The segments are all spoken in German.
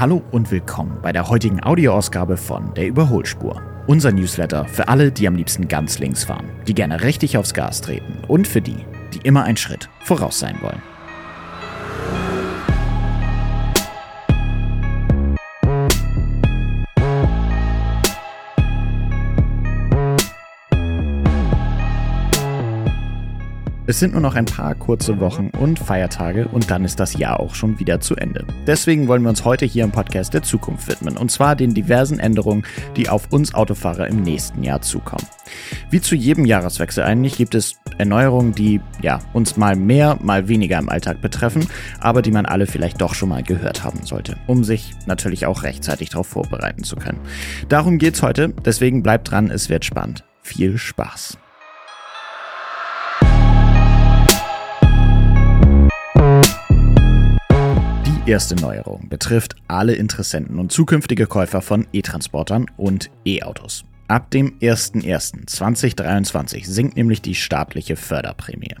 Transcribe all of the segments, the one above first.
Hallo und willkommen bei der heutigen Audioausgabe von Der Überholspur. Unser Newsletter für alle, die am liebsten ganz links fahren, die gerne richtig aufs Gas treten und für die, die immer einen Schritt voraus sein wollen. Es sind nur noch ein paar kurze Wochen und Feiertage und dann ist das Jahr auch schon wieder zu Ende. Deswegen wollen wir uns heute hier im Podcast der Zukunft widmen und zwar den diversen Änderungen, die auf uns Autofahrer im nächsten Jahr zukommen. Wie zu jedem Jahreswechsel eigentlich gibt es Erneuerungen, die ja uns mal mehr, mal weniger im Alltag betreffen, aber die man alle vielleicht doch schon mal gehört haben sollte, um sich natürlich auch rechtzeitig darauf vorbereiten zu können. Darum geht's heute, deswegen bleibt dran, es wird spannend. Viel Spaß! Erste Neuerung betrifft alle Interessenten und zukünftige Käufer von E-Transportern und E-Autos. Ab dem 01.01.2023 sinkt nämlich die staatliche Förderprämie.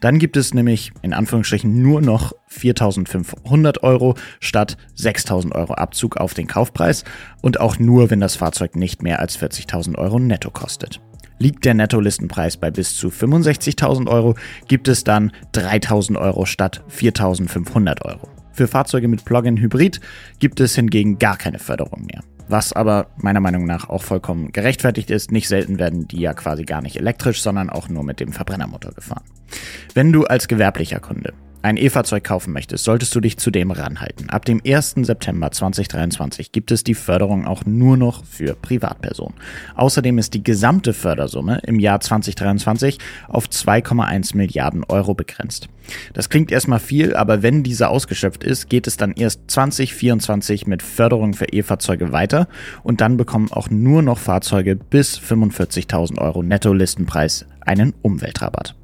Dann gibt es nämlich in Anführungsstrichen nur noch 4.500 Euro statt 6.000 Euro Abzug auf den Kaufpreis und auch nur, wenn das Fahrzeug nicht mehr als 40.000 Euro netto kostet. Liegt der Nettolistenpreis bei bis zu 65.000 Euro, gibt es dann 3.000 Euro statt 4.500 Euro. Für Fahrzeuge mit Plug-in-Hybrid gibt es hingegen gar keine Förderung mehr. Was aber meiner Meinung nach auch vollkommen gerechtfertigt ist. Nicht selten werden die ja quasi gar nicht elektrisch, sondern auch nur mit dem Verbrennermotor gefahren. Wenn du als gewerblicher Kunde ein E-Fahrzeug kaufen möchtest, solltest du dich zudem ranhalten. Ab dem 1. September 2023 gibt es die Förderung auch nur noch für Privatpersonen. Außerdem ist die gesamte Fördersumme im Jahr 2023 auf 2,1 Milliarden Euro begrenzt. Das klingt erstmal viel, aber wenn diese ausgeschöpft ist, geht es dann erst 2024 mit Förderung für E-Fahrzeuge weiter und dann bekommen auch nur noch Fahrzeuge bis 45.000 Euro Netto-Listenpreis einen Umweltrabatt.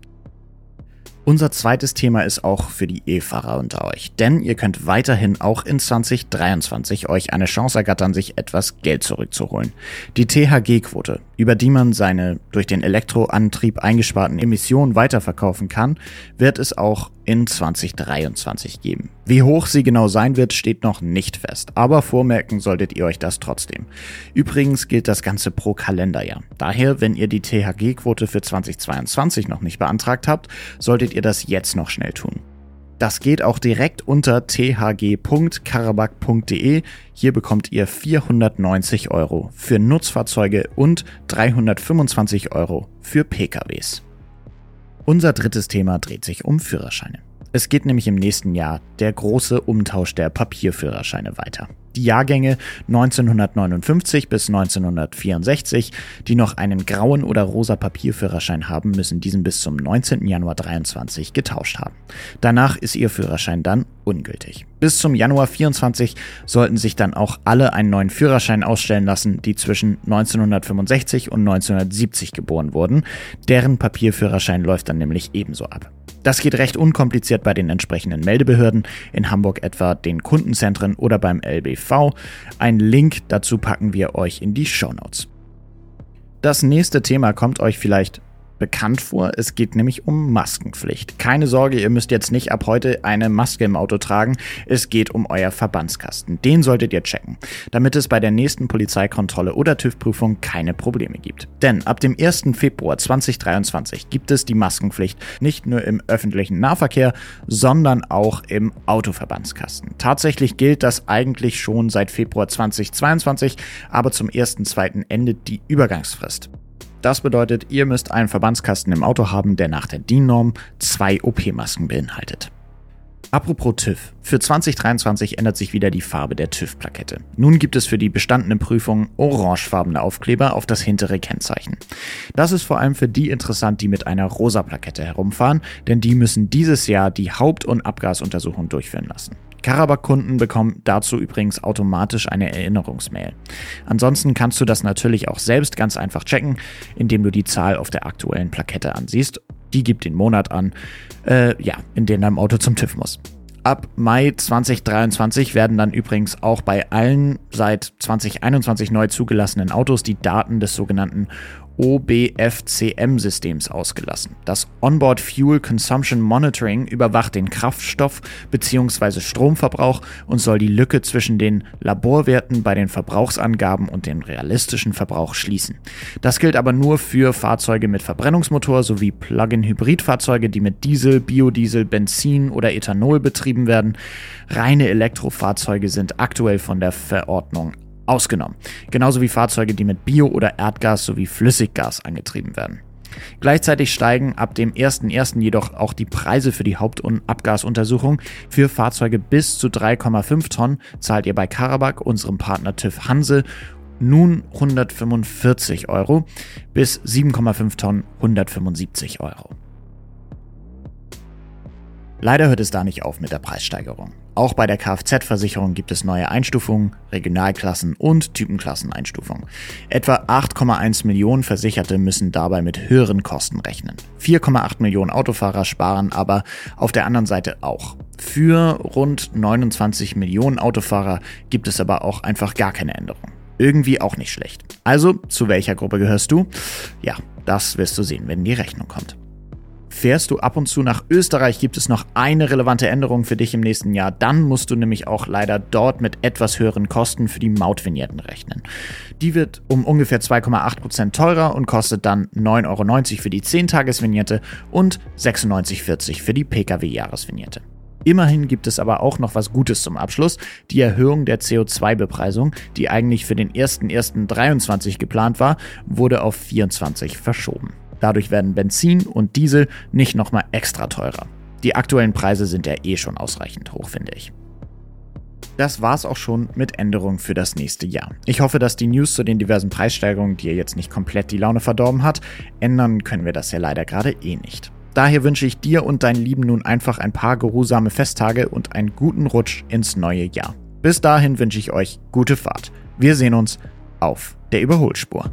Unser zweites Thema ist auch für die E-Fahrer unter euch, denn ihr könnt weiterhin auch in 2023 euch eine Chance ergattern, sich etwas Geld zurückzuholen. Die THG-Quote, über die man seine durch den Elektroantrieb eingesparten Emissionen weiterverkaufen kann, wird es auch in 2023 geben. Wie hoch sie genau sein wird, steht noch nicht fest, aber vormerken solltet ihr euch das trotzdem. Übrigens gilt das Ganze pro Kalenderjahr. Daher, wenn ihr die THG-Quote für 2022 noch nicht beantragt habt, solltet ihr das jetzt noch schnell tun. Das geht auch direkt unter thg.karabak.de. Hier bekommt ihr 490 Euro für Nutzfahrzeuge und 325 Euro für PKWs. Unser drittes Thema dreht sich um Führerscheine. Es geht nämlich im nächsten Jahr der große Umtausch der Papierführerscheine weiter. Die Jahrgänge 1959 bis 1964, die noch einen grauen oder rosa Papierführerschein haben, müssen diesen bis zum 19. Januar 23 getauscht haben. Danach ist ihr Führerschein dann ungültig. Bis zum Januar 24 sollten sich dann auch alle einen neuen Führerschein ausstellen lassen, die zwischen 1965 und 1970 geboren wurden. Deren Papierführerschein läuft dann nämlich ebenso ab. Das geht recht unkompliziert bei den entsprechenden Meldebehörden, in Hamburg etwa den Kundenzentren oder beim LBV. Ein Link dazu packen wir euch in die Show Notes. Das nächste Thema kommt euch vielleicht bekannt vor. Es geht nämlich um Maskenpflicht. Keine Sorge, ihr müsst jetzt nicht ab heute eine Maske im Auto tragen. Es geht um euer Verbandskasten. Den solltet ihr checken, damit es bei der nächsten Polizeikontrolle oder TÜV-Prüfung keine Probleme gibt. Denn ab dem 1. Februar 2023 gibt es die Maskenpflicht nicht nur im öffentlichen Nahverkehr, sondern auch im Autoverbandskasten. Tatsächlich gilt das eigentlich schon seit Februar 2022, aber zum 1.2. endet die Übergangsfrist. Das bedeutet, ihr müsst einen Verbandskasten im Auto haben, der nach der DIN-Norm zwei OP-Masken beinhaltet. Apropos TÜV. Für 2023 ändert sich wieder die Farbe der TÜV-Plakette. Nun gibt es für die bestandene Prüfung orangefarbene Aufkleber auf das hintere Kennzeichen. Das ist vor allem für die interessant, die mit einer rosa Plakette herumfahren, denn die müssen dieses Jahr die Haupt- und Abgasuntersuchung durchführen lassen. Karabak-Kunden bekommen dazu übrigens automatisch eine Erinnerungsmail. Ansonsten kannst du das natürlich auch selbst ganz einfach checken, indem du die Zahl auf der aktuellen Plakette ansiehst. Die gibt den Monat an, äh, ja, in dem dein Auto zum TÜV muss. Ab Mai 2023 werden dann übrigens auch bei allen seit 2021 neu zugelassenen Autos die Daten des sogenannten OBFCM-Systems ausgelassen. Das Onboard Fuel Consumption Monitoring überwacht den Kraftstoff- bzw. Stromverbrauch und soll die Lücke zwischen den Laborwerten bei den Verbrauchsangaben und dem realistischen Verbrauch schließen. Das gilt aber nur für Fahrzeuge mit Verbrennungsmotor sowie Plug-in-Hybridfahrzeuge, die mit Diesel, Biodiesel, Benzin oder Ethanol betrieben werden. Reine Elektrofahrzeuge sind aktuell von der Verordnung ausgenommen. Genauso wie Fahrzeuge, die mit Bio- oder Erdgas sowie Flüssiggas angetrieben werden. Gleichzeitig steigen ab dem 1.1. jedoch auch die Preise für die Haupt- und Abgasuntersuchung. Für Fahrzeuge bis zu 3,5 Tonnen zahlt ihr bei Karabakh, unserem Partner TÜV Hanse, nun 145 Euro, bis 7,5 Tonnen 175 Euro. Leider hört es da nicht auf mit der Preissteigerung. Auch bei der Kfz-Versicherung gibt es neue Einstufungen, Regionalklassen und Typenklasseneinstufungen. Etwa 8,1 Millionen Versicherte müssen dabei mit höheren Kosten rechnen. 4,8 Millionen Autofahrer sparen aber auf der anderen Seite auch. Für rund 29 Millionen Autofahrer gibt es aber auch einfach gar keine Änderung. Irgendwie auch nicht schlecht. Also, zu welcher Gruppe gehörst du? Ja, das wirst du sehen, wenn die Rechnung kommt. Fährst du ab und zu nach Österreich, gibt es noch eine relevante Änderung für dich im nächsten Jahr. Dann musst du nämlich auch leider dort mit etwas höheren Kosten für die Mautvignetten rechnen. Die wird um ungefähr 2,8% teurer und kostet dann 9,90 Euro für die 10-Tages-Vignette und 96,40 für die Pkw-Jahresvignette. Immerhin gibt es aber auch noch was Gutes zum Abschluss. Die Erhöhung der CO2-Bepreisung, die eigentlich für den 01.01.23 geplant war, wurde auf 24 verschoben. Dadurch werden Benzin und Diesel nicht nochmal extra teurer. Die aktuellen Preise sind ja eh schon ausreichend hoch, finde ich. Das war's auch schon mit Änderungen für das nächste Jahr. Ich hoffe, dass die News zu den diversen Preissteigerungen dir jetzt nicht komplett die Laune verdorben hat. Ändern können wir das ja leider gerade eh nicht. Daher wünsche ich dir und deinen Lieben nun einfach ein paar geruhsame Festtage und einen guten Rutsch ins neue Jahr. Bis dahin wünsche ich euch gute Fahrt. Wir sehen uns auf der Überholspur.